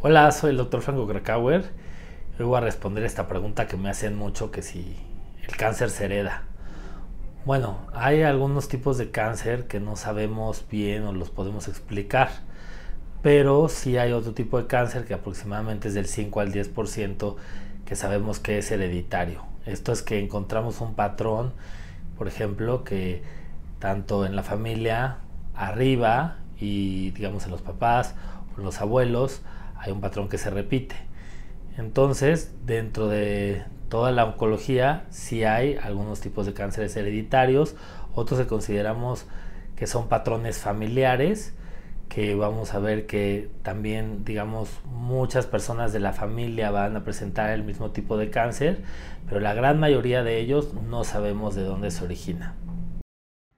Hola, soy el doctor Franco Krakauer. Hoy voy a responder esta pregunta que me hacen mucho, que si el cáncer se hereda. Bueno, hay algunos tipos de cáncer que no sabemos bien o los podemos explicar, pero sí hay otro tipo de cáncer que aproximadamente es del 5 al 10% que sabemos que es hereditario. Esto es que encontramos un patrón, por ejemplo, que tanto en la familia arriba y digamos en los papás o los abuelos hay un patrón que se repite. Entonces, dentro de toda la oncología, sí hay algunos tipos de cánceres hereditarios, otros que consideramos que son patrones familiares, que vamos a ver que también, digamos, muchas personas de la familia van a presentar el mismo tipo de cáncer, pero la gran mayoría de ellos no sabemos de dónde se origina.